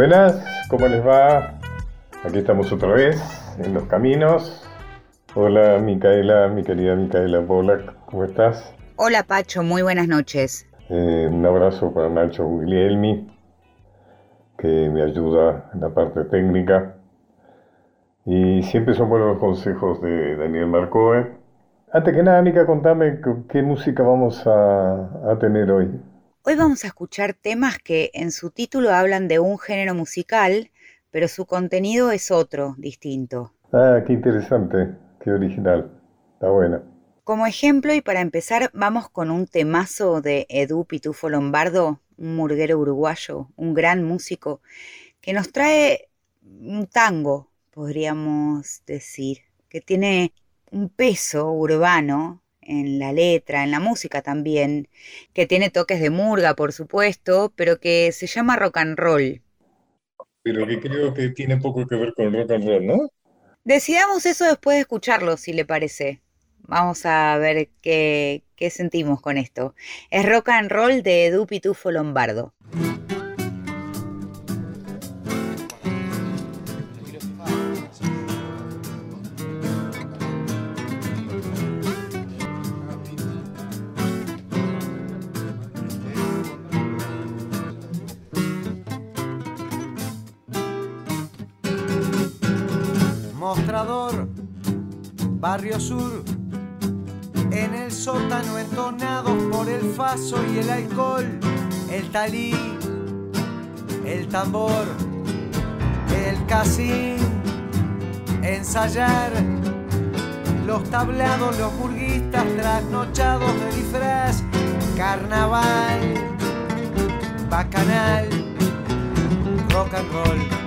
Buenas, ¿cómo les va? Aquí estamos otra vez en los caminos. Hola Micaela, mi querida Micaela Polak, ¿cómo estás? Hola Pacho, muy buenas noches. Eh, un abrazo para Nacho Guglielmi, que me ayuda en la parte técnica. Y siempre son buenos los consejos de Daniel Marcoe. Antes que nada, Mica, contame qué música vamos a, a tener hoy. Hoy vamos a escuchar temas que en su título hablan de un género musical, pero su contenido es otro, distinto. Ah, qué interesante, qué original. Está buena. Como ejemplo y para empezar, vamos con un temazo de Edu Pitufo Lombardo, un murguero uruguayo, un gran músico, que nos trae un tango, podríamos decir, que tiene un peso urbano en la letra, en la música también, que tiene toques de murga, por supuesto, pero que se llama rock and roll. Pero que creo que tiene poco que ver con rock and roll, ¿no? Decidamos eso después de escucharlo, si le parece. Vamos a ver qué, qué sentimos con esto. Es rock and roll de Edu Pitufo Lombardo. Mostrador, Barrio Sur, en el sótano entonados por el faso y el alcohol, el talí, el tambor, el casín, ensayar, los tablados, los burguistas trasnochados de disfraz, carnaval, bacanal, rock and roll.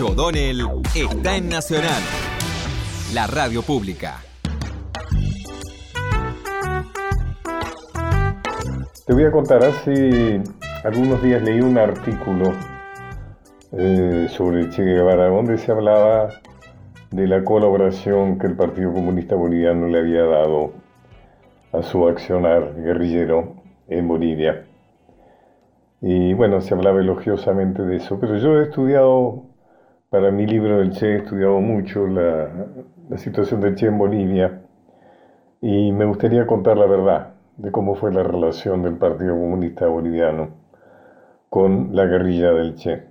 O'Donnell está en Nacional, la radio pública. Te voy a contar, hace algunos días leí un artículo eh, sobre Che Guevara donde se hablaba de la colaboración que el Partido Comunista Boliviano le había dado a su accionar guerrillero en Bolivia. Y bueno, se hablaba elogiosamente de eso, pero yo he estudiado, para mi libro del Che, he estudiado mucho la, la situación del Che en Bolivia y me gustaría contar la verdad de cómo fue la relación del Partido Comunista Boliviano con la guerrilla del Che.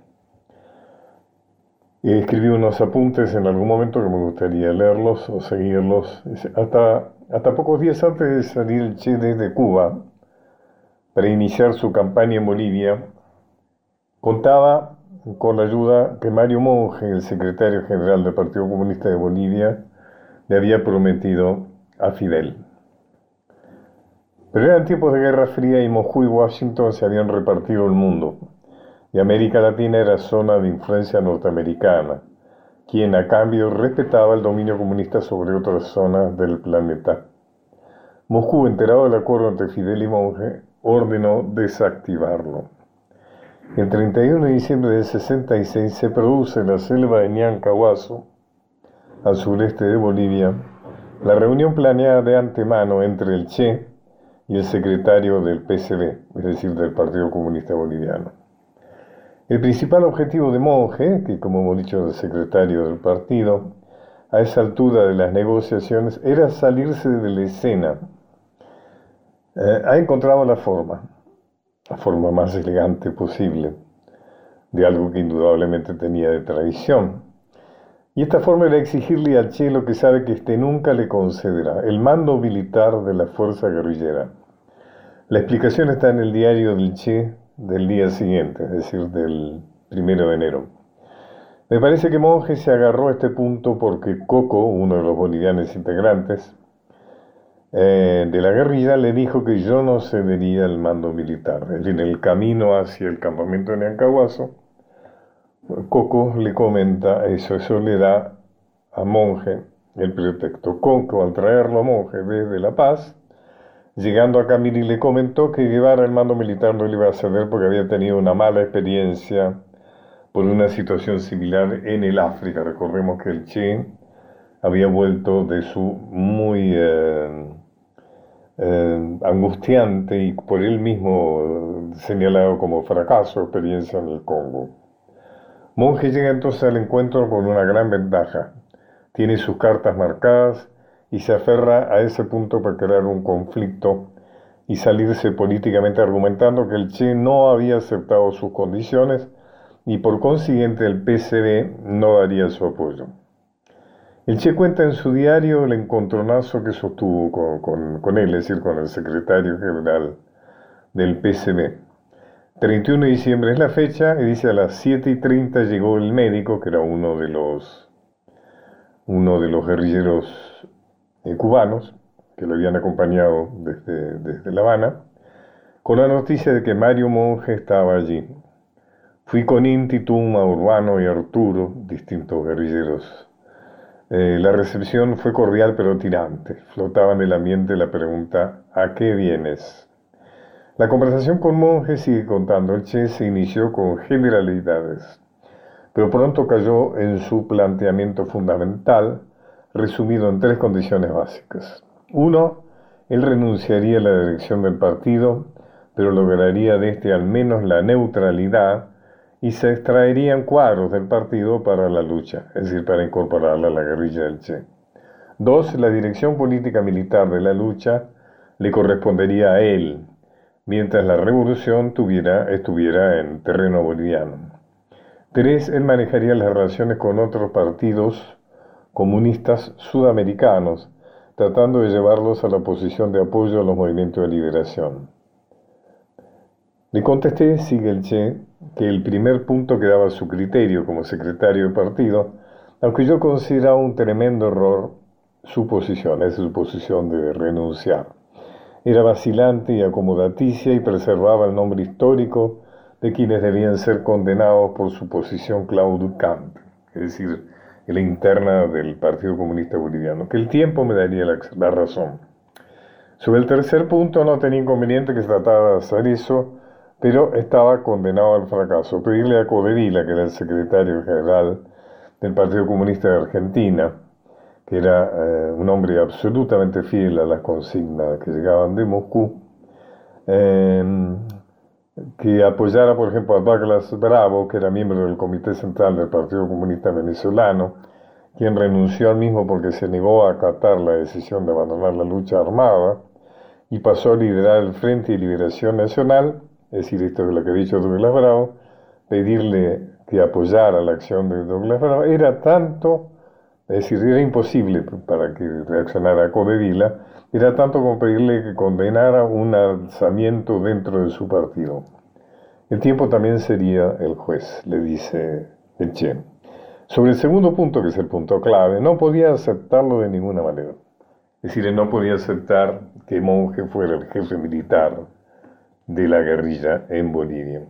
escribí unos apuntes en algún momento que me gustaría leerlos o seguirlos. Hasta, hasta pocos días antes de salir el Che desde Cuba para iniciar su campaña en Bolivia, contaba con la ayuda que Mario Monge, el secretario general del Partido Comunista de Bolivia, le había prometido a Fidel. Pero eran tiempos de Guerra Fría y Moscú y Washington se habían repartido el mundo, y América Latina era zona de influencia norteamericana, quien a cambio respetaba el dominio comunista sobre otras zonas del planeta. Moscú, enterado del acuerdo entre Fidel y Monge, ordenó desactivarlo. El 31 de diciembre del 66 se produce en la selva de Ñancahuazo, al sureste de Bolivia, la reunión planeada de antemano entre el Che y el secretario del PCB, es decir, del Partido Comunista Boliviano. El principal objetivo de Monge, que como hemos dicho es el secretario del partido, a esa altura de las negociaciones, era salirse de la escena. Eh, ha encontrado la forma, la forma más elegante posible, de algo que indudablemente tenía de tradición. Y esta forma era exigirle al Che lo que sabe que éste nunca le concederá, el mando militar de la fuerza guerrillera. La explicación está en el diario del Che del día siguiente, es decir, del primero de enero. Me parece que Monge se agarró a este punto porque Coco, uno de los bolivianos integrantes, eh, de la guerrilla le dijo que yo no cedería el mando militar. En el camino hacia el campamento de Neancahuazo, Coco le comenta eso, eso le da a Monje el pretexto. Coco, al traerlo a Monje desde La Paz, llegando a Camiri le comentó que llevar el mando militar no le iba a ceder porque había tenido una mala experiencia por una situación similar en el África. Recordemos que el Che había vuelto de su muy... Eh, eh, angustiante y por él mismo señalado como fracaso experiencia en el Congo. Monge llega entonces al encuentro con una gran ventaja. Tiene sus cartas marcadas y se aferra a ese punto para crear un conflicto y salirse políticamente argumentando que el Che no había aceptado sus condiciones y por consiguiente el PCB no daría su apoyo. El Che cuenta en su diario el encontronazo que sostuvo con, él, es decir, con el secretario general del PCB. 31 de diciembre es la fecha y dice a las 7 y 30 llegó el médico, que era uno de los, uno de los guerrilleros eh, cubanos que lo habían acompañado desde, desde La Habana, con la noticia de que Mario Monge estaba allí. Fui con Inti, Tuma, Urbano y Arturo, distintos guerrilleros eh, la recepción fue cordial pero tirante. Flotaba en el ambiente la pregunta ¿a qué vienes? La conversación con Monje sigue contando. El Che se inició con generalidades, pero pronto cayó en su planteamiento fundamental, resumido en tres condiciones básicas. Uno, él renunciaría a la dirección del partido, pero lograría de este al menos la neutralidad y se extraerían cuadros del partido para la lucha, es decir, para incorporarla a la guerrilla del Che. Dos, la dirección política militar de la lucha le correspondería a él, mientras la revolución tuviera, estuviera en terreno boliviano. Tres, él manejaría las relaciones con otros partidos comunistas sudamericanos, tratando de llevarlos a la posición de apoyo a los movimientos de liberación. Le contesté, sigue el Che, que el primer punto quedaba a su criterio como secretario de partido, aunque yo consideraba un tremendo error su posición, es su posición de renunciar. Era vacilante y acomodaticia y preservaba el nombre histórico de quienes debían ser condenados por su posición claudicante, es decir, la interna del Partido Comunista Boliviano, que el tiempo me daría la, la razón. Sobre el tercer punto no tenía inconveniente que se tratara de hacer eso, pero estaba condenado al fracaso. Pedirle a Codevila, que era el secretario general del Partido Comunista de Argentina, que era eh, un hombre absolutamente fiel a las consignas que llegaban de Moscú, em, que apoyara, por ejemplo, a Douglas Bravo, que era miembro del Comité Central del Partido Comunista Venezolano, quien renunció al mismo porque se negó a acatar la decisión de abandonar la lucha armada y pasó a liderar el Frente de Liberación Nacional, es decir, esto es lo que ha dicho Douglas Bravo, pedirle que apoyara la acción de Douglas Bravo era tanto, es decir, era imposible para que reaccionara Codevila, era tanto como pedirle que condenara un alzamiento dentro de su partido. El tiempo también sería el juez, le dice Eche. Sobre el segundo punto, que es el punto clave, no podía aceptarlo de ninguna manera. Es decir, él no podía aceptar que Monje fuera el jefe militar de la guerrilla en Bolivia.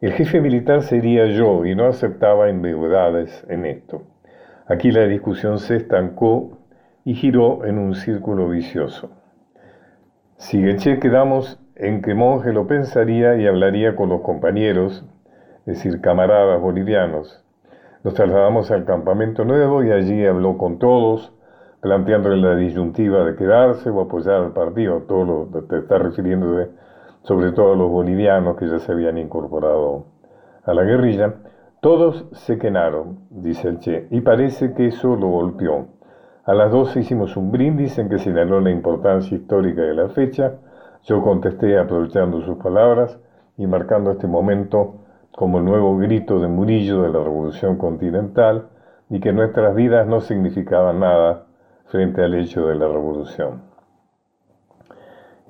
El jefe militar sería yo y no aceptaba ambigüedades en esto. Aquí la discusión se estancó y giró en un círculo vicioso. Che quedamos en que Monje lo pensaría y hablaría con los compañeros, es decir, camaradas bolivianos. Nos trasladamos al campamento nuevo y allí habló con todos, planteándole la disyuntiva de quedarse o apoyar al partido. Todo lo te está refiriendo de sobre todo los bolivianos que ya se habían incorporado a la guerrilla, todos se quenaron, dice el Che, y parece que eso lo golpeó. A las 12 hicimos un brindis en que señaló la importancia histórica de la fecha. Yo contesté aprovechando sus palabras y marcando este momento como el nuevo grito de Murillo de la Revolución Continental y que nuestras vidas no significaban nada frente al hecho de la revolución.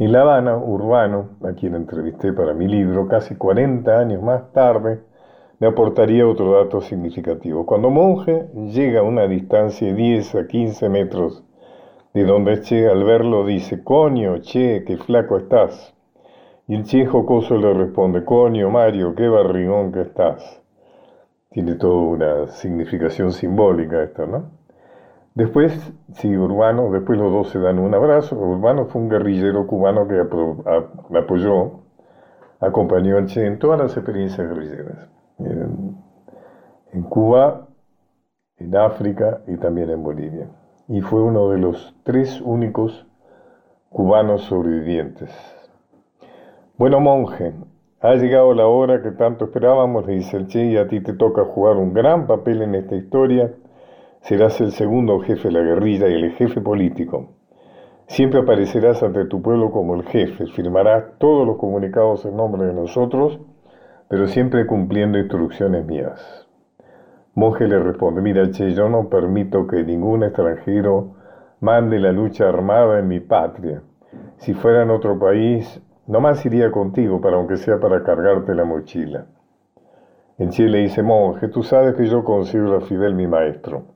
En La Habana, Urbano, a quien entrevisté para mi libro, casi 40 años más tarde, me aportaría otro dato significativo. Cuando Monje llega a una distancia de 10 a 15 metros de donde Che al verlo dice, coño, Che, qué flaco estás. Y el Che jocoso le responde, coño, Mario, qué barrigón que estás. Tiene toda una significación simbólica esto, ¿no? Después, sí, Urbano, después los dos se dan un abrazo. Urbano fue un guerrillero cubano que apoyó, acompañó al Che en todas las experiencias guerrilleras. En, en Cuba, en África y también en Bolivia. Y fue uno de los tres únicos cubanos sobrevivientes. Bueno, monje, ha llegado la hora que tanto esperábamos, le dice el Che, y a ti te toca jugar un gran papel en esta historia serás el segundo jefe de la guerrilla y el jefe político. Siempre aparecerás ante tu pueblo como el jefe, firmarás todos los comunicados en nombre de nosotros, pero siempre cumpliendo instrucciones mías. Monje le responde, mira, che, yo no permito que ningún extranjero mande la lucha armada en mi patria. Si fuera en otro país, no más iría contigo, para aunque sea para cargarte la mochila. En Chile dice, monje, tú sabes que yo considero a Fidel mi maestro.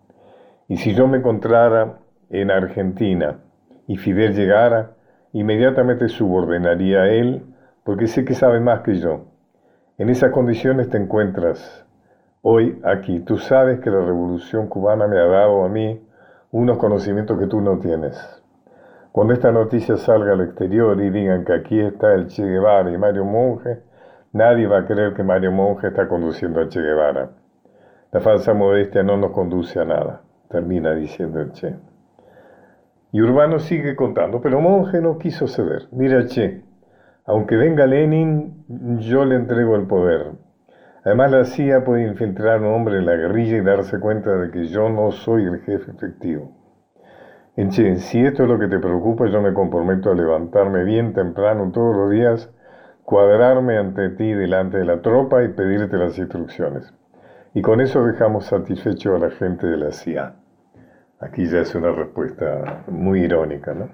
Y si yo me encontrara en Argentina y Fidel llegara, inmediatamente subordenaría a él porque sé que sabe más que yo. En esas condiciones te encuentras hoy aquí. Tú sabes que la revolución cubana me ha dado a mí unos conocimientos que tú no tienes. Cuando esta noticia salga al exterior y digan que aquí está el Che Guevara y Mario Monge, nadie va a creer que Mario Monge está conduciendo a Che Guevara. La falsa modestia no nos conduce a nada termina diciendo el Che. Y Urbano sigue contando, pero Monje no quiso ceder. Mira, Che, aunque venga Lenin, yo le entrego el poder. Además, la CIA puede infiltrar a un hombre en la guerrilla y darse cuenta de que yo no soy el jefe efectivo. En Che, si esto es lo que te preocupa, yo me comprometo a levantarme bien temprano todos los días, cuadrarme ante ti delante de la tropa y pedirte las instrucciones. Y con eso dejamos satisfecho a la gente de la CIA. Aquí ya es una respuesta muy irónica, ¿no?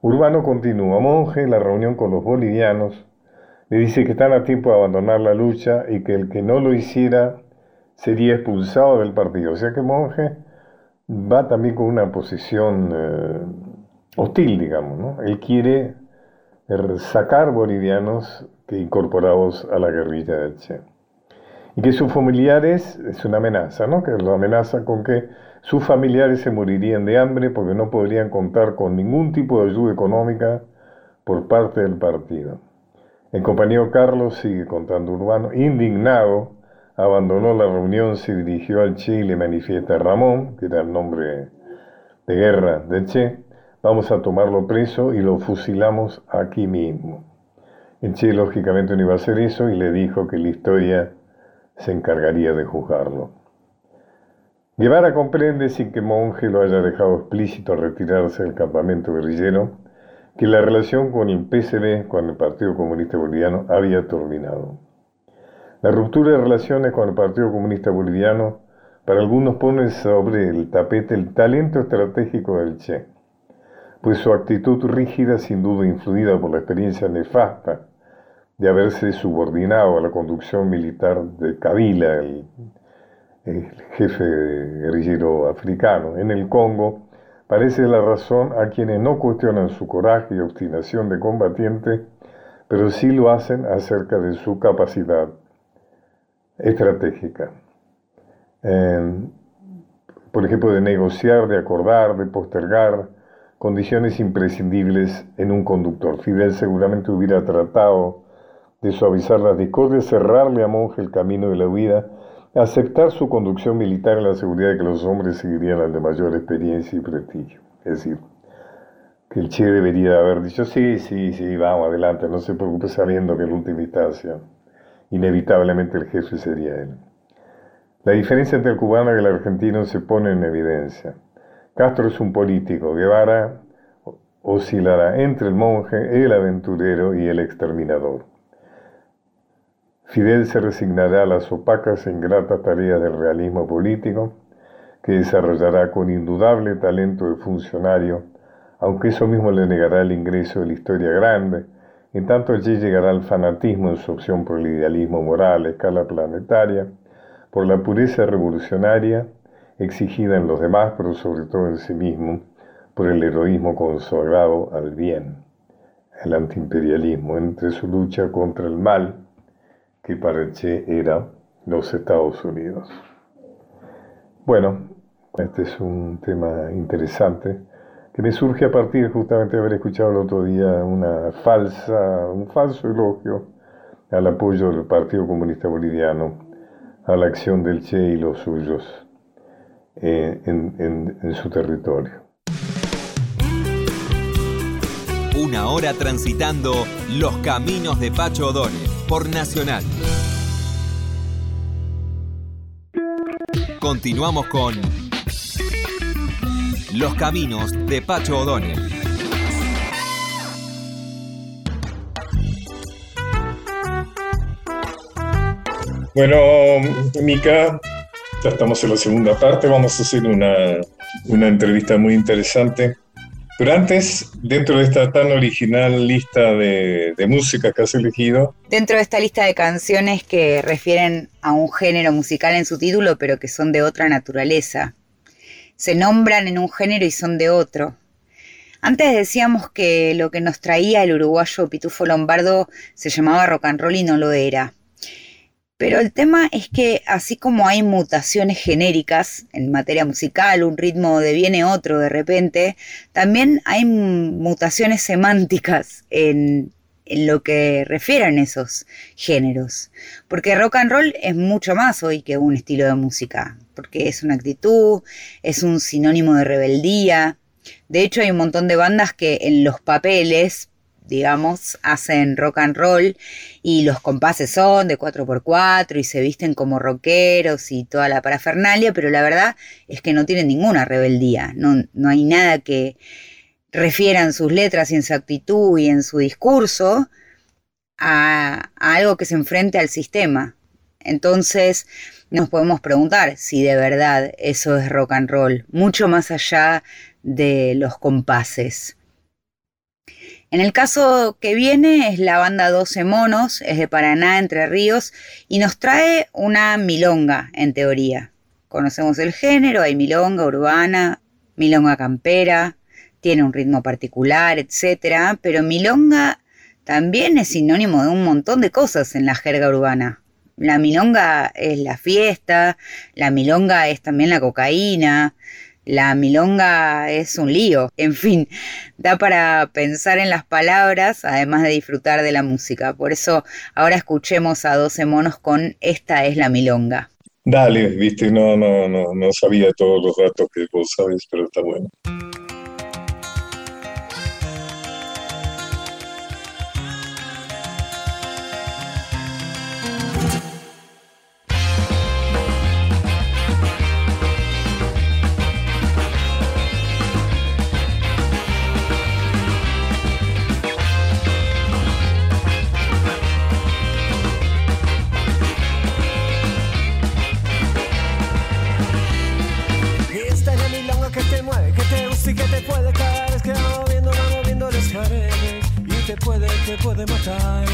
Urbano continúa. Monje, en la reunión con los bolivianos, le dice que están a tiempo de abandonar la lucha y que el que no lo hiciera sería expulsado del partido. O sea que Monje va también con una posición eh, hostil, digamos, ¿no? Él quiere sacar bolivianos que incorporados a la guerrilla del Che y que sus familiares, es una amenaza, ¿no? Que lo amenaza con que sus familiares se morirían de hambre porque no podrían contar con ningún tipo de ayuda económica por parte del partido. El compañero Carlos sigue contando Urbano, indignado, abandonó la reunión, se dirigió al Che y le manifiesta Ramón, que era el nombre de guerra del Che, vamos a tomarlo preso y lo fusilamos aquí mismo. El Che lógicamente no iba a hacer eso y le dijo que la historia se encargaría de juzgarlo. Guevara comprende, sin que Monge lo haya dejado explícito al retirarse del campamento guerrillero, que la relación con el PCB, con el Partido Comunista Boliviano, había terminado. La ruptura de relaciones con el Partido Comunista Boliviano para algunos pone sobre el tapete el talento estratégico del Che, pues su actitud rígida, sin duda influida por la experiencia nefasta de haberse subordinado a la conducción militar de Kabila, el, jefe guerrillero africano, en el Congo, parece la razón a quienes no cuestionan su coraje y obstinación de combatiente, pero sí lo hacen acerca de su capacidad estratégica. por ejemplo, de negociar, de acordar, de postergar condiciones imprescindibles en un conductor. Fidel seguramente hubiera tratado de suavizar las discordias, cerrarle a Monje el camino de la huida, aceptar su conducción militar en la seguridad de que los hombres seguirían al de mayor experiencia y prestigio. Es decir, que el Che debería haber dicho, sí, sí, sí, vamos, adelante, no se preocupe sabiendo que en última instancia inevitablemente el jefe sería él. La diferencia entre el cubano y el argentino se pone en evidencia. Castro es un político, Guevara oscilará entre el monje, el aventurero y el exterminador. Fidel se resignará a las opacas e ingratas tareas del realismo político, que desarrollará con indudable talento de funcionario, aunque eso mismo le negará el ingreso de la historia grande, en tanto allí llegará al fanatismo en su opción por el idealismo moral a escala planetaria, por la pureza revolucionaria exigida en los demás, pero sobre todo en sí mismo, por el heroísmo consagrado al bien, el antiimperialismo, entre su lucha contra el mal, que para el Che era los Estados Unidos. Bueno, este es un tema interesante que me surge a partir justamente de haber escuchado el otro día una falsa, un falso elogio al apoyo del Partido Comunista Boliviano a la acción del Che y los suyos eh, en, en su territorio. Una hora transitando los caminos de Pacho O'Donnell por Nacional. Continuamos con Los Caminos de Pacho O'Donnell. Bueno, Mica, ya estamos en la segunda parte. Vamos a hacer una, una entrevista muy interesante pero antes, dentro de esta tan original lista de, música que has elegido. Dentro de esta lista de canciones que refieren a un género musical en su título, pero que son de otra naturaleza. Se nombran en un género y son de otro. Antes decíamos que lo que nos traía el uruguayo Pitufo Lombardo se llamaba rock and roll y no lo era. Pero el tema es que así como hay mutaciones genéricas en materia musical, un ritmo deviene otro de repente, también hay mutaciones semánticas en, en lo que refieren esos géneros. Porque rock and roll es mucho más hoy que un estilo de música, porque es una actitud, es un sinónimo de rebeldía. De hecho, hay un montón de bandas que en los papeles digamos, hacen rock and roll y los compases son de 4x4 y se visten como rockeros y toda la parafernalia, pero la verdad es que no tienen ninguna rebeldía, no, no hay nada que refieran sus letras y en su actitud y en su discurso a, a algo que se enfrente al sistema. Entonces nos podemos preguntar si de verdad eso es rock and roll, mucho más allá de los compases. En el caso que viene es la banda 12 Monos, es de Paraná, Entre Ríos, y nos trae una milonga, en teoría. Conocemos el género, hay milonga urbana, milonga campera, tiene un ritmo particular, etc. Pero milonga también es sinónimo de un montón de cosas en la jerga urbana. La milonga es la fiesta, la milonga es también la cocaína, la milonga es un lío. En fin, da para pensar en las palabras, además de disfrutar de la música. Por eso ahora escuchemos a 12 monos con Esta es la milonga. Dale, viste, no, no, no, no sabía todos los datos que vos sabes, pero está bueno. Puede matar.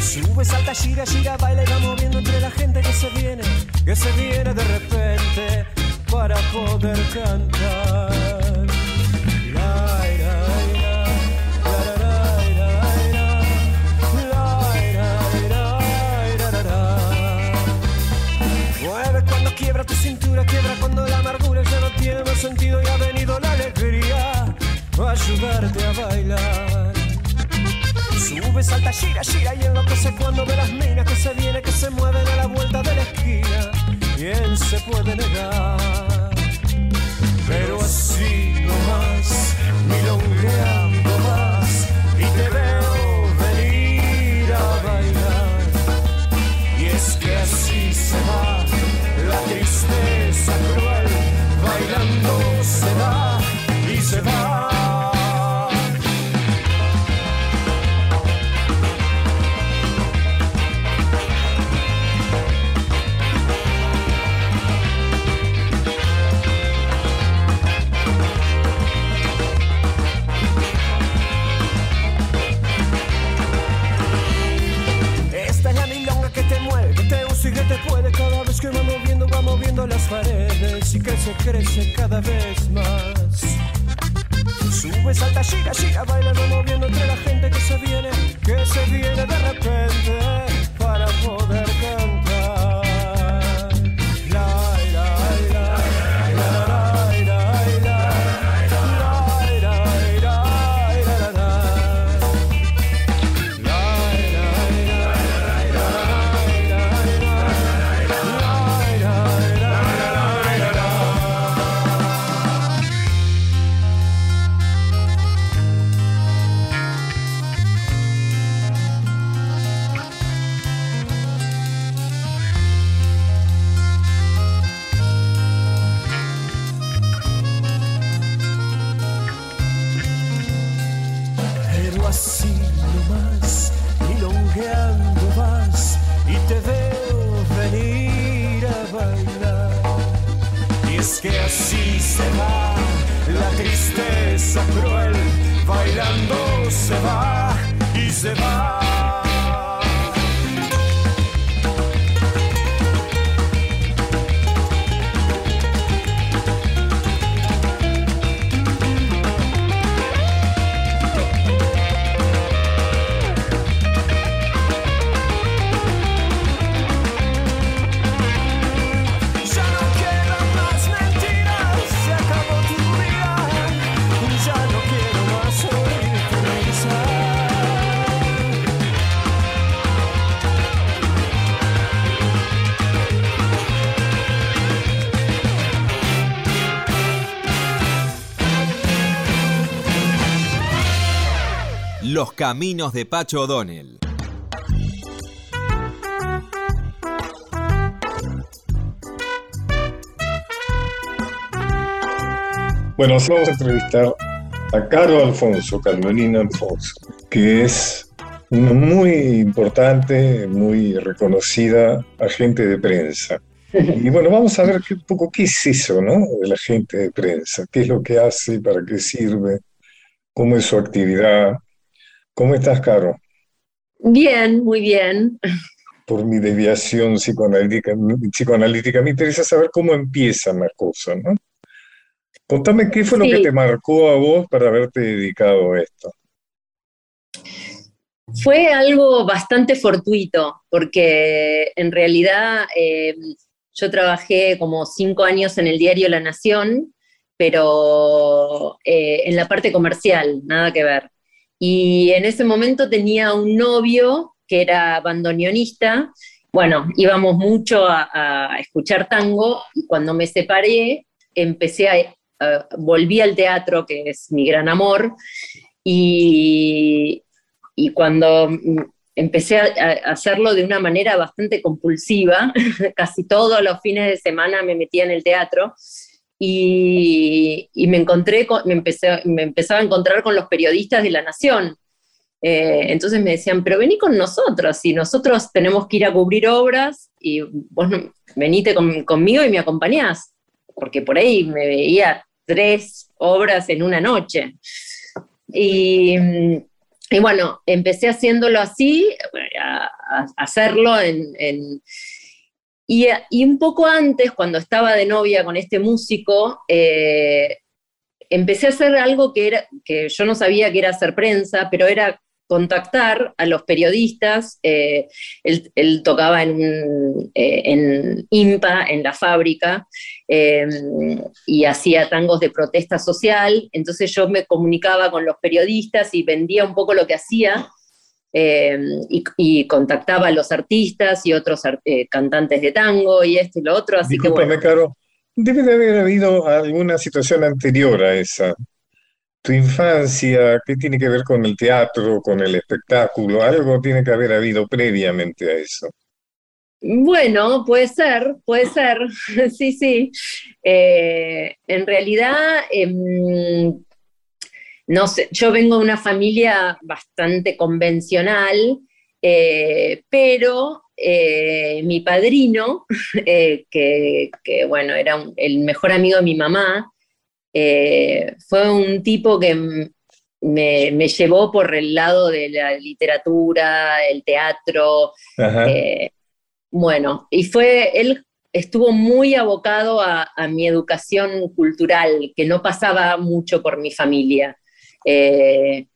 Sube, salta, gira, gira, baila y va moviendo entre la gente que se viene, que se viene de repente para poder cantar. Mueve cuando quiebra tu cintura, quiebra cuando la amargura ya no tiene más sentido y ha venido la alegría a ayudarte a bailar. Sube, salta, gira, gira y enloquece cuando ve las minas que se vienen, que se mueven a la vuelta de la esquina. ¿Quién se puede negar? Pero así nomás, milongueando paredes y crece, crece cada vez más. Sube, salta, gira, gira, baila, va moviendo entre la gente que se viene, que se viene de repente para poder Los caminos de Pacho O'Donnell. Bueno, vamos a entrevistar a Caro Alfonso, Carolina Alfonso, que es una muy importante, muy reconocida agente de prensa. Y bueno, vamos a ver qué, un poco qué es eso, ¿no? De la agente de prensa, qué es lo que hace, para qué sirve, cómo es su actividad. ¿Cómo estás, Caro? Bien, muy bien. Por mi deviación psicoanalítica, psicoanalítica me interesa saber cómo empiezan las cosas, ¿no? Contame qué fue lo que te marcó a vos para haberte dedicado a esto. Fue algo bastante fortuito, porque en realidad eh, yo trabajé como cinco años en el diario La Nación, pero eh, en la parte comercial, nada que ver. Y en ese momento tenía un novio que era bandoneonista. Bueno, íbamos mucho a, escuchar tango y cuando me separé empecé a, volví al teatro, que es mi gran amor, y, y cuando empecé a hacerlo de una manera bastante compulsiva, casi todos los fines de semana me metía en el teatro y, me encontré, con- me, empecé, me empezaba a encontrar con los periodistas de La Nación. Eh, entonces me decían, pero vení con nosotros, y nosotros tenemos que ir a cubrir obras, y vos no- venite con- conmigo y me acompañás, porque por ahí me veía tres obras en una noche. Y, bueno, empecé haciéndolo así, a, a hacerlo en y, y, un poco antes, cuando estaba de novia con este músico, eh, empecé a hacer algo que, era, que yo no sabía que era hacer prensa, pero era contactar a los periodistas. Eh, él, tocaba en, eh, en, IMPA, en la fábrica, eh, y hacía tangos de protesta social. Entonces yo me comunicaba con los periodistas y vendía un poco lo que hacía. Eh, y, y, contactaba a los artistas y otros eh, cantantes de tango y esto y lo otro. Así que, bueno. Caro, debe de haber habido alguna situación anterior a esa. Tu infancia, ¿qué tiene que ver con el teatro, con el espectáculo? Algo tiene que haber habido previamente a eso. Bueno, puede ser, puede ser, sí, sí. Eh, en realidad, eh, no sé, yo vengo de una familia bastante convencional, eh, pero eh, mi padrino, eh, que, que, bueno, era un, el mejor amigo de mi mamá, fue un tipo que me, me, llevó por el lado de la literatura, el teatro. Bueno, y fue, él estuvo muy abocado a, a, mi educación cultural, que no pasaba mucho por mi familia. Eh,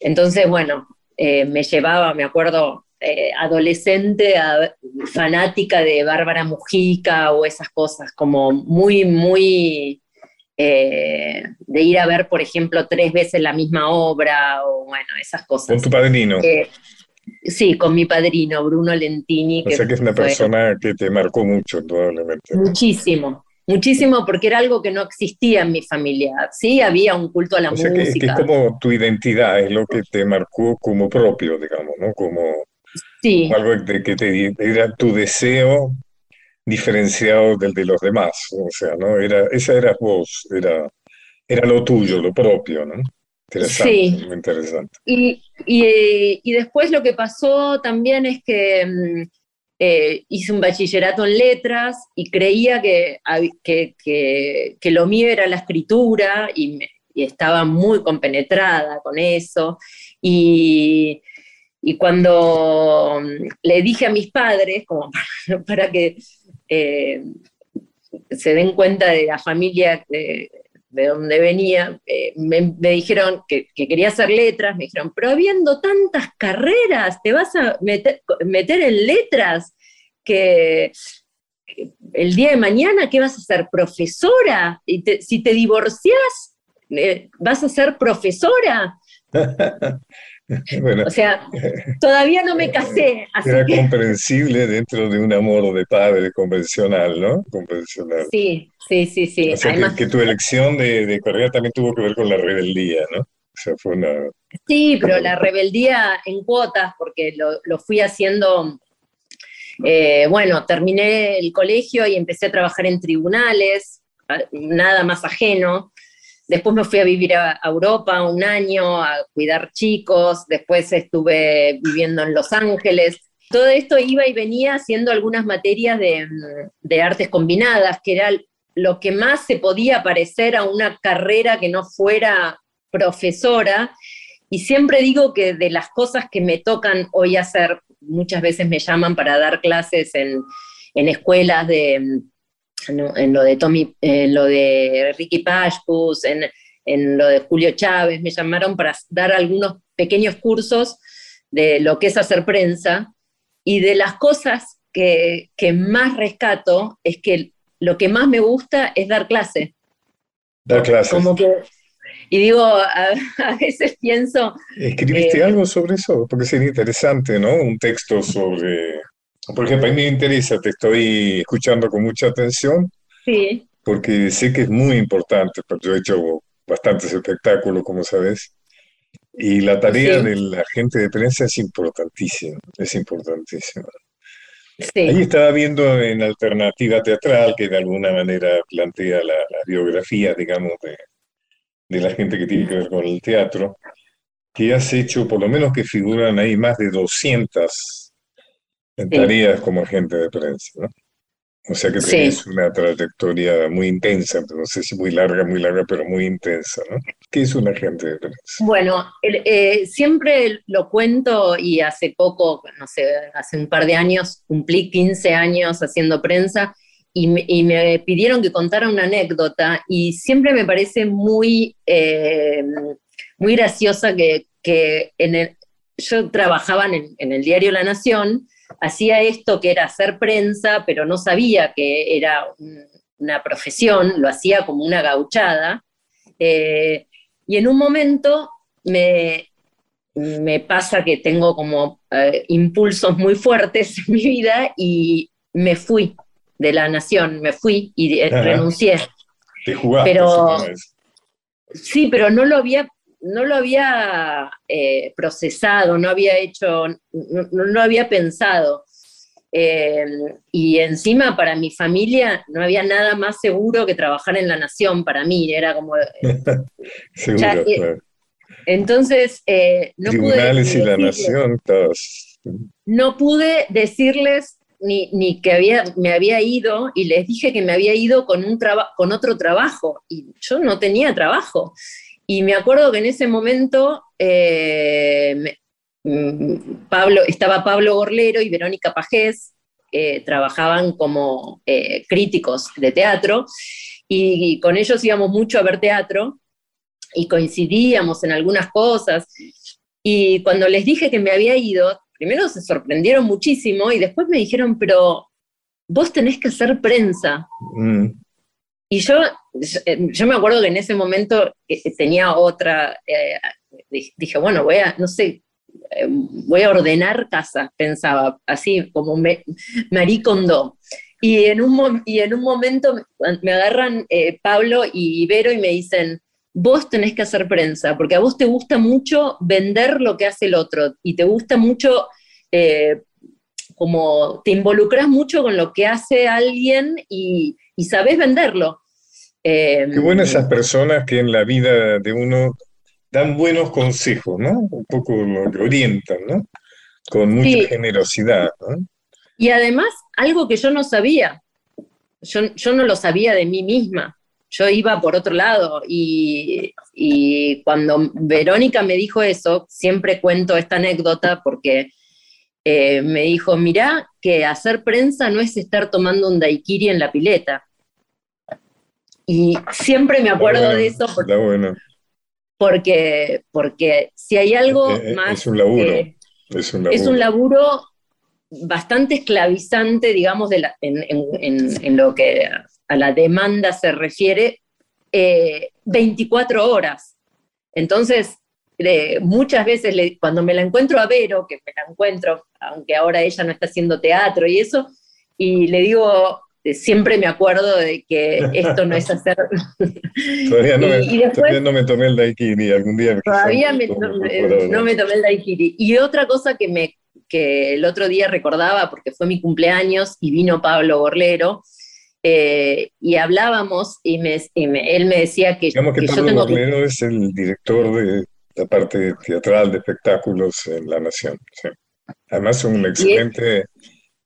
entonces, bueno, eh, me llevaba, me acuerdo, eh, adolescente, a, fanática de Bárbara Mujica o esas cosas, como muy, muy eh, de ir a ver, por ejemplo, tres veces la misma obra o bueno, esas cosas. Con tu padrino. Sí, con mi padrino, Bruno Lentini. O sea que es una persona que te marcó mucho, probablemente. Muchísimo. Muchísimo, porque era algo que no existía en mi familia. Sí, había un culto a la o sea música. Que, que es como tu identidad, es lo que te marcó como propio, digamos, ¿no? Como sí. algo de, que te era tu deseo diferenciado del de los demás. O sea, ¿no? Era, esa era vos, era, era lo tuyo, lo propio, ¿no? Interesante, sí. muy interesante. Y, y, y, después lo que pasó también es que eh, hice un bachillerato en letras y creía que, que, lo mío era la escritura y, estaba muy compenetrada con eso. Y, cuando le dije a mis padres, como para, que eh, se den cuenta de la familia de, de donde venía, eh, me, me, dijeron que, que, quería hacer letras, me dijeron, pero habiendo tantas carreras, te vas a meter, meter en letras que, el día de mañana, ¿qué vas a ser? ¿Profesora? Y si te divorcias, eh, ¿vas a ser profesora? Bueno, o sea, todavía no me casé. Así era que... comprensible dentro de un amor de padre convencional, ¿no? Convencional. Sí, sí, sí, sí. O sea, Además, que, que, tu elección de, de, carrera también tuvo que ver con la rebeldía, ¿no? O sea, fue una... Sí, pero la rebeldía en cuotas, porque lo, lo fui haciendo... Eh, bueno, terminé el colegio y empecé a trabajar en tribunales, nada más ajeno. Después me fui a vivir a, Europa un año, a cuidar chicos, después estuve viviendo en Los Ángeles. Todo esto iba y venía haciendo algunas materias de, de artes combinadas, que era lo que más se podía parecer a una carrera que no fuera profesora. Y siempre digo que de las cosas que me tocan hoy hacer, muchas veces me llaman para dar clases en, en escuelas de, en lo de Tommy, en lo de Ricky Pashkus, en, en, lo de Julio Chávez, me llamaron para dar algunos pequeños cursos de lo que es hacer prensa y de las cosas que, que más rescato es que lo que más me gusta es dar clase. Dar clases. Como que, y digo, a, a veces pienso... ¿Escribiste eh, algo sobre eso? Porque sería interesante, ¿no? Un texto sobre por ejemplo, a mí me interesa, te estoy escuchando con mucha atención. Sí. Porque sé que es muy importante, porque yo he hecho bastantes espectáculos, como sabes, y la tarea sí. de la gente de prensa es importantísima, es importantísima. Sí. Ahí estaba viendo en Alternativa Teatral, que de alguna manera plantea la, la biografía, digamos, de, de la gente que tiene que ver con el teatro, que has hecho, por lo menos que figuran ahí más de 200 en tareas sí. como agente de prensa, ¿no? O sea que Sí. tenés una trayectoria muy intensa, no sé si muy larga, muy larga, pero muy intensa, ¿no? ¿Qué es un agente de prensa? Bueno, eh, siempre lo cuento y hace poco, no sé, hace un par de años, cumplí 15 años haciendo prensa y me, y me pidieron que contara una anécdota y siempre me parece muy, eh, muy graciosa que, que en el- yo trabajaba en el, en el diario La Nación, hacía esto que era hacer prensa, pero no sabía que era un- una profesión, lo hacía como una gauchada. Eh, y en un momento me, me pasa que tengo como eh, impulsos muy fuertes en mi vida y me fui de la nación, me fui y eh, Ajá. renuncié. Te jugaste, Pero-. Sí, pero no lo había, no lo había eh, procesado, no había hecho, no, no había pensado. Eh, y encima para mi familia no había nada más seguro que trabajar en la nación para mí, era como... Seguro, ya, eh, claro. Entonces, eh, no pude Tribunales y la decirles- nación, todos. no pude decirles ni, ni que había, me había ido y les dije que me había ido con, un traba- con otro trabajo y yo no tenía trabajo. Y me acuerdo que en ese momento eh, mm, Pablo, estaba Pablo Gorlero y Verónica Pajés, eh, trabajaban como eh, críticos de teatro y, con ellos íbamos mucho a ver teatro y coincidíamos en algunas cosas. Y cuando les dije que me había ido, primero se sorprendieron muchísimo y después me dijeron, pero vos tenés que hacer prensa. Mm, Y yo, yo me acuerdo que en ese momento eh, tenía otra, eh, dije, bueno, voy a, no sé, eh, voy a ordenar casa, pensaba, así como me, Marie Kondo. Y en un, y en un momento me- agarran eh, Pablo y Ibero y me dicen, vos tenés que hacer prensa, porque a vos te gusta mucho vender lo que hace el otro y te gusta mucho, eh, como te involucras mucho con lo que hace alguien y, y sabés venderlo. Eh, Qué buenas esas personas que en la vida de uno dan buenos consejos, ¿no? Un poco lo que orientan, ¿no? Con mucha Sí. generosidad, ¿no? Y además, algo que yo no sabía, yo, yo no lo sabía de mí misma, yo iba por otro lado y, y cuando Verónica me dijo eso, siempre cuento esta anécdota porque eh, me dijo, mirá que hacer prensa no es estar tomando un daiquiri en la pileta. Y siempre me acuerdo de eso porque, porque, porque si hay algo Eh, eh, más... es un laburo. eh, Es un laburo. es un laburo bastante esclavizante, digamos, de la- en, en- en- en lo que a la demanda se refiere, eh, 24 horas. Entonces, eh, muchas veces le- cuando me la encuentro a Vero, que me la encuentro, aunque ahora ella no está haciendo teatro y eso, y le digo, eh, siempre me acuerdo de que esto no es hacer... Todavía no, me, y- y después- todavía no me tomé el daiquiri, algún día Todavía me me- no, eh, ahora. no me tomé el daiquiri. Y otra cosa que, me, que el otro día recordaba, porque fue mi cumpleaños y vino Pablo Gorlero, eh, y hablábamos y, me, y me- él me decía que, Digamos que que yo Pablo que... Borlero es el director de la parte teatral de espectáculos en La Nación. sí. Además un excelente,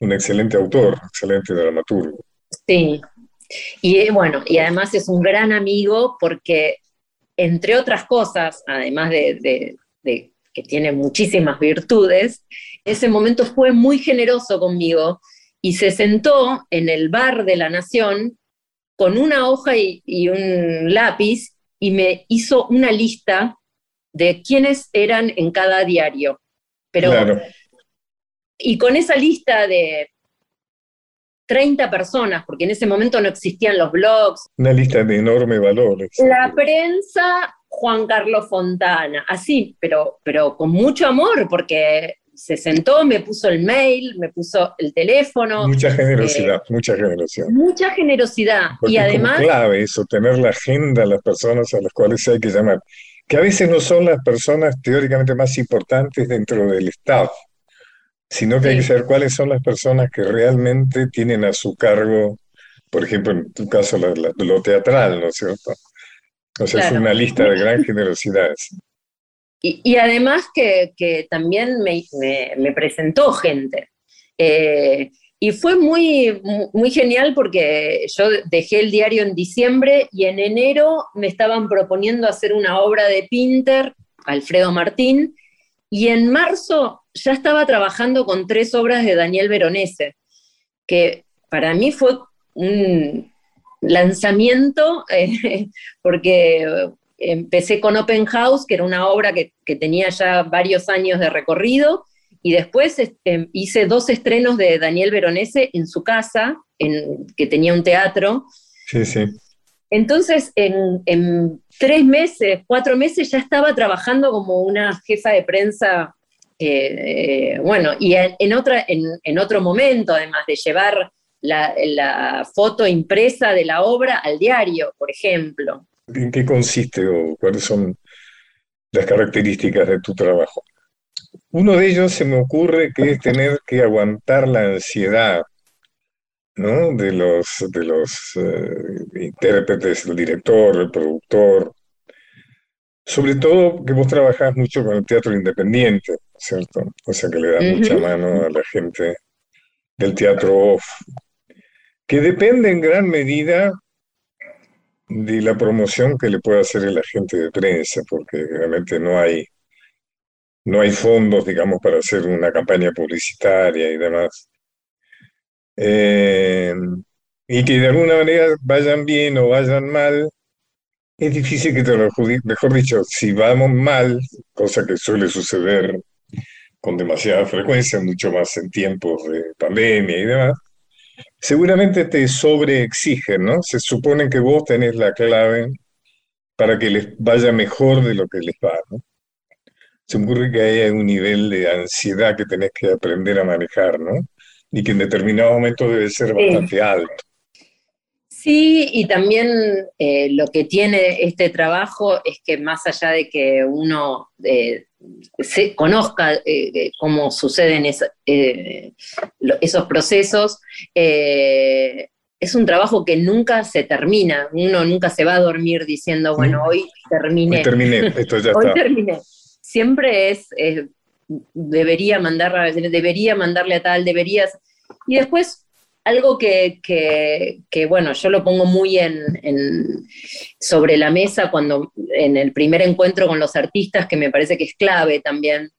un excelente autor, excelente dramaturgo. Sí. Y eh, bueno, y además es un gran amigo porque, entre otras cosas, además de, de- de que tiene muchísimas virtudes, ese momento fue muy generoso conmigo y se sentó en el bar de la Nación con una hoja y, y un lápiz y me hizo una lista de quiénes eran en cada diario. Pero Claro, y con esa lista de 30 personas, porque en ese momento no existían los blogs, una lista de enorme valor. la prensa, Juan Carlos Fontana, así, pero, pero con mucho amor, porque se sentó, me puso el mail, me puso el teléfono, Mucha generosidad, mucha generosidad. mucha generosidad. Porque y es además, clave eso, tener la agenda de las personas a las cuales hay que llamar, que a veces no son las personas teóricamente más importantes dentro del staff, sino que hay que saber cuáles son las personas que realmente tienen a su cargo, por ejemplo, en tu caso, la- la- lo teatral, ¿no es cierto? O sea, es una lista de gran generosidad. Y, y además que, que también me, me- me presentó gente. Eh, y fue muy, muy genial porque yo dejé el diario en diciembre y en enero me estaban proponiendo hacer una obra de Pinter, Alfredo Martín, y en marzo ya estaba trabajando con tres obras de Daniel Veronese, que para mí fue un lanzamiento, eh, porque empecé con Open House, que era una obra que, que tenía ya varios años de recorrido, y después este, hice dos estrenos de Daniel Veronese en su casa, en, que tenía un teatro. Sí, sí. Entonces, en, tres meses, cuatro meses, ya estaba trabajando como una jefa de prensa, eh, eh, bueno, y en, otra, en, otro momento, además de llevar la, la, foto impresa de la obra al diario, por ejemplo. ¿En qué consiste o cuáles son las características de tu trabajo? Uno de ellos se me ocurre que es tener que aguantar la ansiedad, ¿no? De los, de los eh, intérpretes, el director, el productor. Sobre todo que vos trabajás mucho con el teatro independiente, ¿cierto? O sea que le da mucha mano a la gente del teatro off, que depende en gran medida de la promoción que le pueda hacer el agente de prensa, porque realmente no hay no hay fondos, digamos, para hacer una campaña publicitaria y demás. Eh, y que de alguna manera vayan bien o vayan mal, es difícil que te lo adjudique. Mejor dicho, si vamos mal, cosa que suele suceder con demasiada frecuencia, mucho más en tiempos de pandemia y demás, seguramente te sobreexigen, ¿no? Se supone que vos tenés la clave para que les vaya mejor de lo que les va, ¿no? se me ocurre que hay un nivel de ansiedad que tenés que aprender a manejar, ¿no? Y que en determinado momento debe ser bastante alto. Sí, y también eh, lo que tiene este trabajo es que más allá de que uno eh, se conozca eh, cómo suceden esos procesos, es un trabajo que nunca se termina. Uno nunca se va a dormir diciendo, bueno, hoy terminé. Hoy terminé, esto ya hoy está. terminé siempre es, debería, mandar, debería mandarle a tal, deberías. Y después algo que, bueno, yo lo pongo muy en, sobre la mesa cuando en el primer encuentro con los artistas, que me parece que es clave también.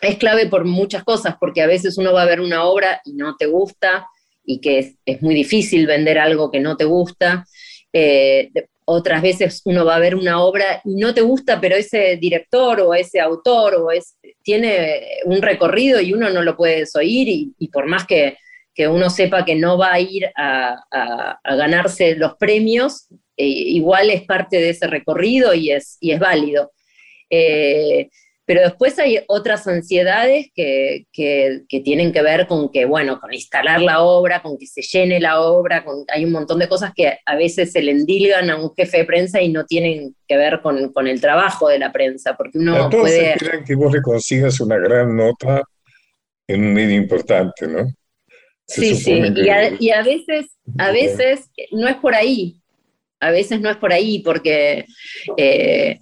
Es clave por muchas cosas, porque a veces uno va a ver una obra y no te gusta, y que es, muy difícil vender algo que no te gusta. Eh, otras veces uno va a ver una obra y no te gusta, pero ese director o ese autor o es, tiene un recorrido y uno no lo puede desoír y, por más que, uno sepa que no va a ir a, ganarse los premios, eh, igual es parte de ese recorrido y es, y es válido. Eh, pero después hay otras ansiedades que, tienen que ver con que, bueno, con instalar la obra, con que se llene la obra, con, hay un montón de cosas que a veces se le endilgan a un jefe de prensa y no tienen que ver con, el trabajo de la prensa, porque uno todos puede... esperan que vos le consigas una gran nota en un medio importante, ¿no? sí, sí, y, a, veces, a veces no es por ahí, a veces no es por ahí, porque... Eh,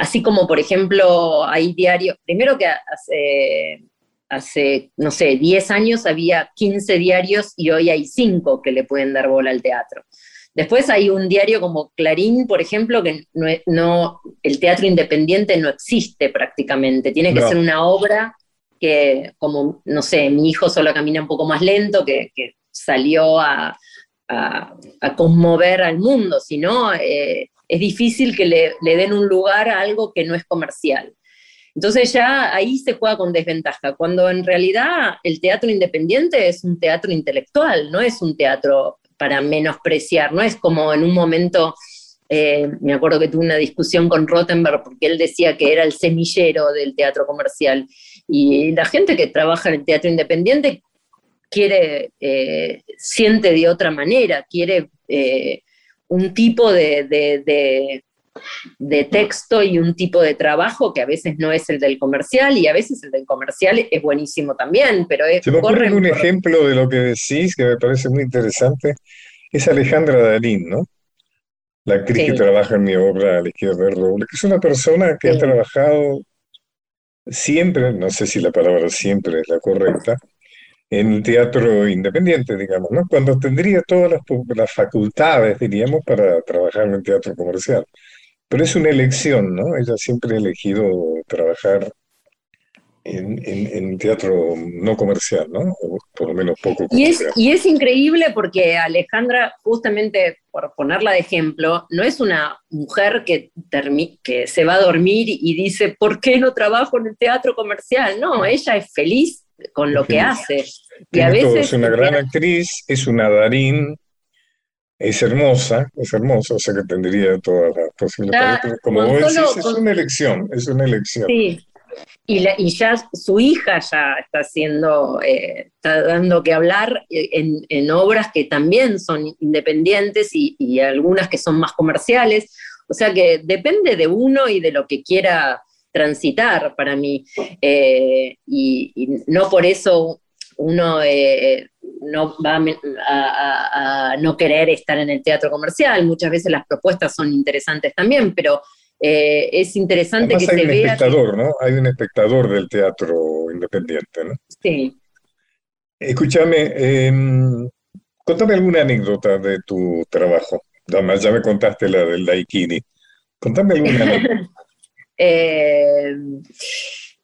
Así como, por ejemplo, hay diarios, primero que hace, hace, no sé, 10 años había 15 diarios y hoy hay 5 que le pueden dar bola al teatro. Después hay un diario como Clarín, por ejemplo, que no, el teatro independiente no existe prácticamente. Tiene que ser una obra que, como, no sé, mi hijo solo camina un poco más lento, que, salió a, conmover al mundo, sino eh, es difícil que le, den un lugar a algo que no es comercial. Entonces ya ahí se juega con desventaja, cuando en realidad el teatro independiente es un teatro intelectual, no es un teatro para menospreciar, no es como en un momento, eh, me acuerdo que tuve una discusión con Rottenberg porque él decía que era el semillero del teatro comercial y la gente que trabaja en el teatro independiente quiere, eh, siente de otra manera, quiere... Eh, un tipo de, de, texto y un tipo de trabajo que a veces no es el del comercial y a veces el del comercial es buenísimo también, pero es... Se me ocurre un ejemplo de lo que decís que me parece muy interesante, es Alejandra Dalín, ¿no? La actriz que trabaja en mi obra a la izquierda del roble, que es una persona que ha trabajado siempre, no sé si la palabra siempre es la correcta, en el teatro independiente, digamos, ¿no? Cuando tendría todas las, las facultades, diríamos, para trabajar en el teatro comercial. Pero es una elección, ¿no? Ella siempre ha elegido trabajar en, en, en teatro no comercial, ¿no? O por lo menos poco Y es, comercial. y es increíble porque Alejandra, justamente por ponerla de ejemplo, no es una mujer que, que se va a dormir y dice, ¿por qué no trabajo en el teatro comercial? No, ella es feliz con lo que hace. Y a veces es una gran actriz, es una Darín, es hermosa, es hermosa, o sea que tendría todas las posibilidades. Como vos decís, es con- una elección, es una elección. Sí. Y, la- y ya su hija ya está haciendo, eh, está dando que hablar en, en obras que también son independientes y, y algunas que son más comerciales. O sea que depende de uno y de lo que quiera transitar para mí. Eh, y, y no por eso uno eh, no va a, a- a no querer estar en el teatro comercial. Muchas veces las propuestas son interesantes también, pero eh, es interesante Además que hay se un vea. que- espectador, ¿no? Hay un espectador del teatro independiente, ¿no? Sí. Escúchame, em, contame alguna anécdota de tu trabajo. Además, ya me contaste la del Daikini. Contame alguna anécdota. Eh,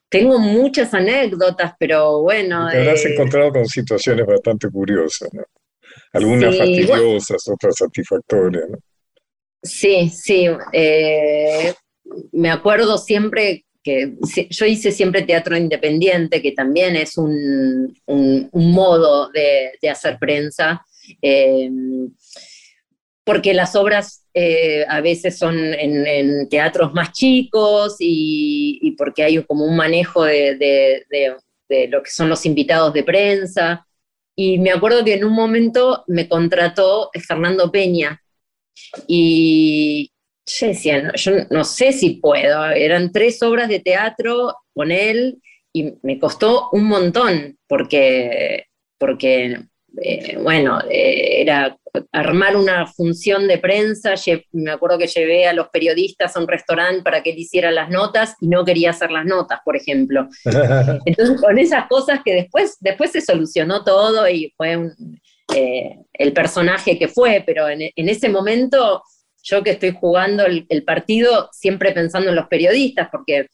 tengo muchas anécdotas, pero bueno. Te habrás eh, encontrado con situaciones bastante curiosas, ¿no? Algunas Sí, fastidiosas, otras satisfactorias, ¿no? Sí, sí. eh, me acuerdo siempre que yo hice siempre teatro independiente, que también es un, un- un modo de, de hacer prensa, eh, porque las obras eh, a veces son en, teatros más chicos y, porque hay como un manejo de lo que son los invitados de prensa. Y me acuerdo que en un momento me contrató Fernando Peña, y yo decía, no, yo no sé si puedo. Eran tres obras de teatro con él y me costó un montón porque, porque eh, bueno, eh, era armar una función de prensa. Me acuerdo que llevé a los periodistas a un restaurante para que él hiciera las notas y no quería hacer las notas, por ejemplo. Entonces, con esas cosas que después, después se solucionó todo y fue un- eh, el personaje que fue, pero en, en ese momento, yo que estoy jugando el, el partido, siempre pensando en los periodistas, porque,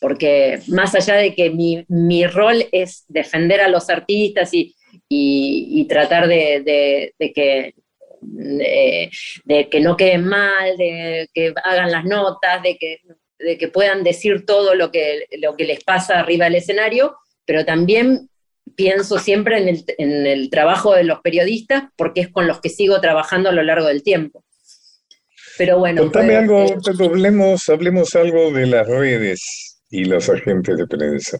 porque más allá de que mi, mi rol es defender a los artistas y, y- y tratar de, de- de que de, de que no queden mal, de que hagan las notas, de que, de que puedan decir todo lo que, lo que les pasa arriba del escenario, pero también pienso siempre en el, en el trabajo de los periodistas porque es con los que sigo trabajando a lo largo del tiempo. Pero bueno. Contame fue- algo, eh, hablemos, hablemos algo de las redes y los agentes de prensa.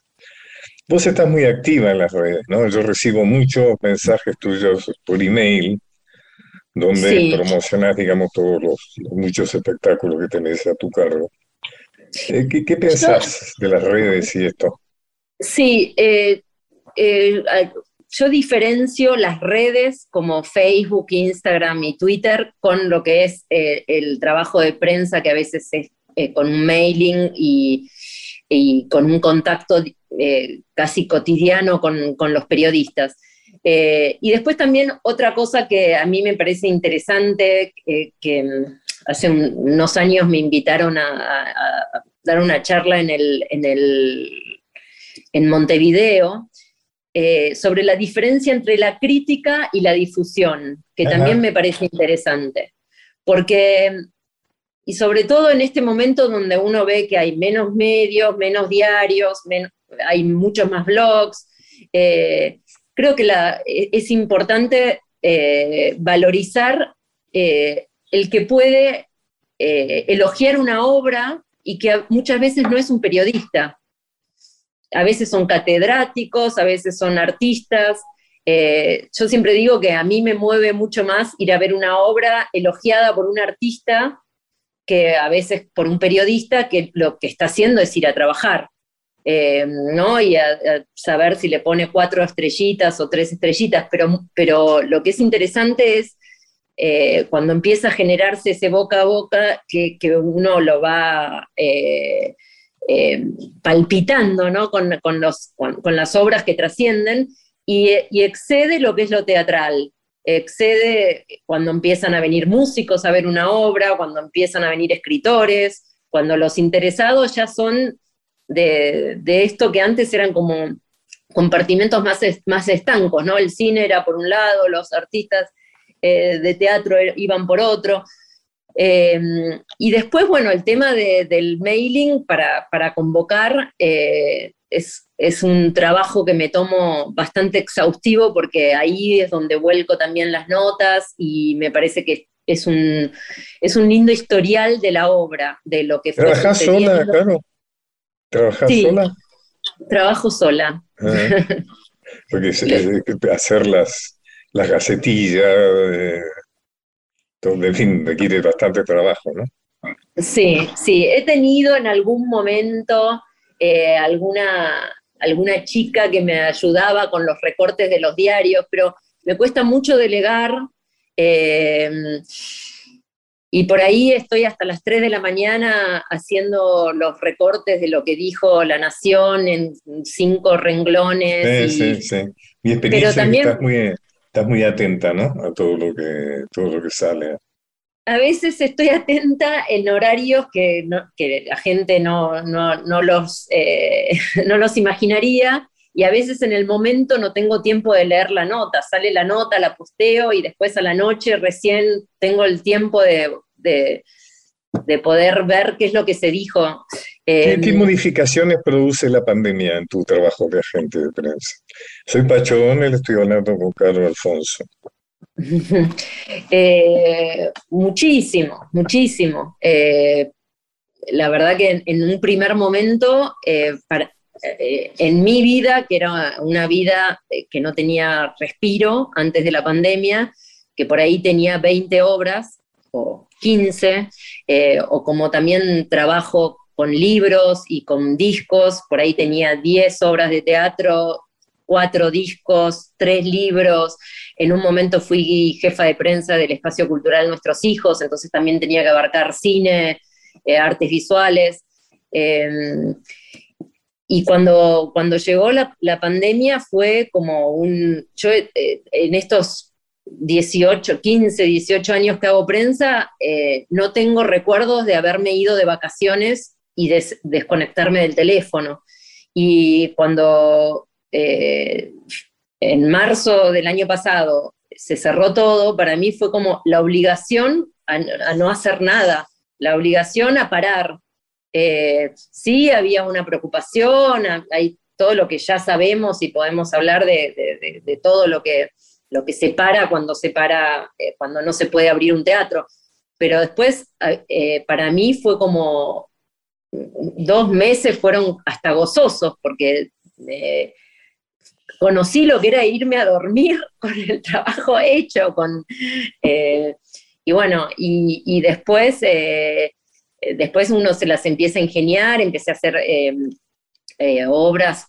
Vos estás muy activa en las redes, ¿no? Yo recibo muchos mensajes tuyos por email donde Sí. promocionás, digamos, todos los, los muchos espectáculos que tenés a tu cargo. Eh, ¿qué, qué pensás de las redes y esto? Sí, eh, eh, yo diferencio las redes como Facebook, Instagram y Twitter con lo que es el trabajo de prensa que a veces es con un mailing y, y con un contacto eh, casi cotidiano con, con los periodistas. Eh, y después también otra cosa que a mí me parece interesante, eh, que mm, hace un- unos años me invitaron a, a- a dar una charla en, el, en, el, en Montevideo eh, sobre la diferencia entre la crítica y la difusión, que Ajá. también me parece interesante. Porque, y sobre todo en este momento donde uno ve que hay menos medios, menos diarios, men- hay muchos más blogs, eh, creo que e- es importante eh, valorizar eh, el que puede elogiar una obra y que muchas veces no es un periodista. A veces son catedráticos, a veces son artistas. Yo siempre digo que a mí me mueve mucho más ir a ver una obra elogiada por un artista que a veces por un periodista que lo que está haciendo es ir a trabajar. Eh, ¿no? Y a, saber si le pone cuatro estrellitas o tres estrellitas, pero, pero lo que es interesante es eh, cuando empieza a generarse ese boca a boca, que, que uno lo va eh, palpitando ¿no? con, con los, con, las obras que trascienden, y excede lo que es lo teatral. Excede cuando empiezan a venir músicos a ver una obra, cuando empiezan a venir escritores, cuando los interesados ya son de, de esto que antes eran como compartimentos más, es- más estancos, ¿no? El cine era por un lado, los artistas eh, de teatro er- iban por otro. Eh, y después, bueno, el tema de- del mailing para, para convocar eh, es, es un trabajo que me tomo bastante exhaustivo porque ahí es donde vuelco también las notas y me parece que es un, es un lindo historial de la obra, de lo que fue ¿Trabajás sola, claro? ¿Trabajás Sí. sola? Trabajo sola. Ah, porque eh, hacer las, las gacetillas, eh, todo, en fin, requiere bastante trabajo, ¿no? Sí, sí, he tenido en algún momento eh, alguna, alguna chica que me ayudaba con los recortes de los diarios, pero me cuesta mucho delegar eh, y por ahí estoy hasta las 3 de la mañana haciendo los recortes de lo que dijo La Nación en cinco renglones. Sí, y- sí, sí. Mi experiencia es que también- estás muy, estás muy atenta, ¿no? A todo lo que, todo lo que sale. a veces estoy atenta en horarios que, no- que la gente no, no- no los, eh, no los imaginaría y a veces en el momento no tengo tiempo de leer la nota. Sale la nota, la posteo y después a la noche recién tengo el tiempo de, de- de poder ver qué es lo que se dijo. ¿Qué, Eh, qué modificaciones produce la pandemia en tu trabajo de agente de prensa? Soy Pacho Donel, estoy hablando con Carlos Alfonso. Eh, muchísimo, muchísimo. Eh, la verdad que en, en un primer momento, eh, para- en mi vida, que era una vida eh, que no tenía respiro antes de la pandemia, que por ahí tenía 20 obras o 15, eh, o como también trabajo con libros y con discos, por ahí tenía 10 obras de teatro, cuatro discos, tres libros, en un momento fui jefa de prensa del espacio cultural Nuestros Hijos, entonces también tenía que abarcar cine, eh, artes visuales. eh, y cuando, cuando llegó la, la pandemia fue como un... Yo eh, en estos 18, 15, 18 años que hago prensa, eh, no tengo recuerdos de haberme ido de vacaciones y des- desconectarme del teléfono. Y cuando eh, en marzo del año pasado se cerró todo, para mí fue como la obligación a no hacer nada, la obligación a parar. Eh, sí había una preocupación, hay todo lo que ya sabemos y podemos hablar de, todo lo que, lo que se para cuando se para, eh, cuando no se puede abrir un teatro. Pero después, eh, para mí fue como dos meses fueron hasta gozosos, porque conocí lo que era irme a dormir con el trabajo hecho, con, y bueno, y, después, después uno se las empieza a ingeniar, empecé a hacer eh, eh, obras,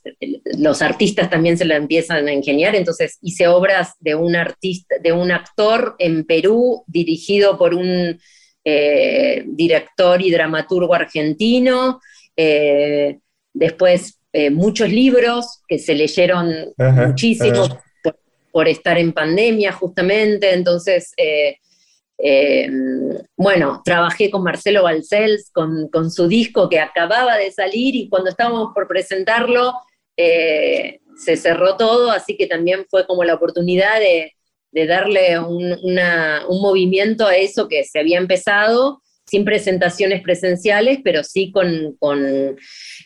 los artistas también se las empiezan a ingeniar, entonces hice obras de un artista, de un actor en Perú, dirigido por un eh, director y dramaturgo argentino, eh, después eh, muchos libros que se leyeron Ajá, muchísimo ajá. por, por estar en pandemia justamente, entonces, eh, eh, bueno, trabajé con Marcelo Balcells, con, con su disco que acababa de salir y cuando estábamos por presentarlo eh, se cerró todo, así que también fue como la oportunidad de, de darle un, una- un movimiento a eso que se había empezado, sin presentaciones presenciales, pero sí con, con,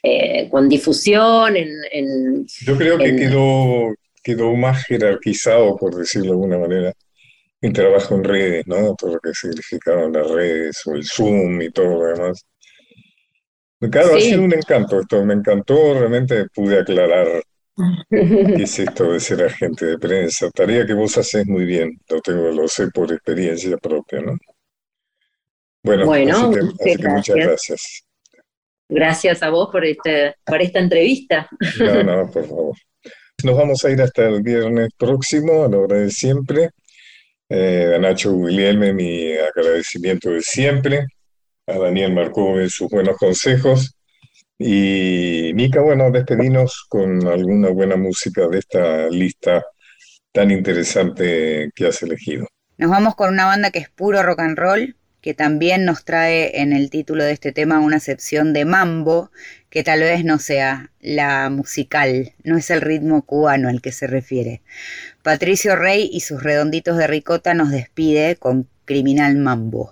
eh, con difusión en, en- Yo creo que en- quedó, quedó más jerarquizado, por decirlo de alguna manera, mi trabajo en redes, ¿no? Todo lo que significaron las redes o el Zoom y todo lo demás. Claro, ha Sí. sido un encanto esto, me encantó, realmente pude aclarar qué es esto de ser agente de prensa, tarea que vos haces muy bien, lo tengo, lo sé por experiencia propia, ¿no? Bueno, Bueno, así que, muchas así que muchas gracias. gracias. Gracias a vos por, este, por esta entrevista. No, no, por favor. Nos vamos a ir hasta el viernes próximo, a la hora de siempre. Eh, a Nacho Guglielme, mi agradecimiento de siempre. A Daniel Marcó sus buenos consejos. Y Mica, bueno, despedinos con alguna buena música de esta lista tan interesante que has elegido. Nos vamos con una banda que es puro rock and roll, que también nos trae en el título de este tema una sección de mambo, que tal vez no sea la musical, no es el ritmo cubano al que se refiere. Patricio Rey y sus redonditos de ricota nos despide con Criminal Mambo.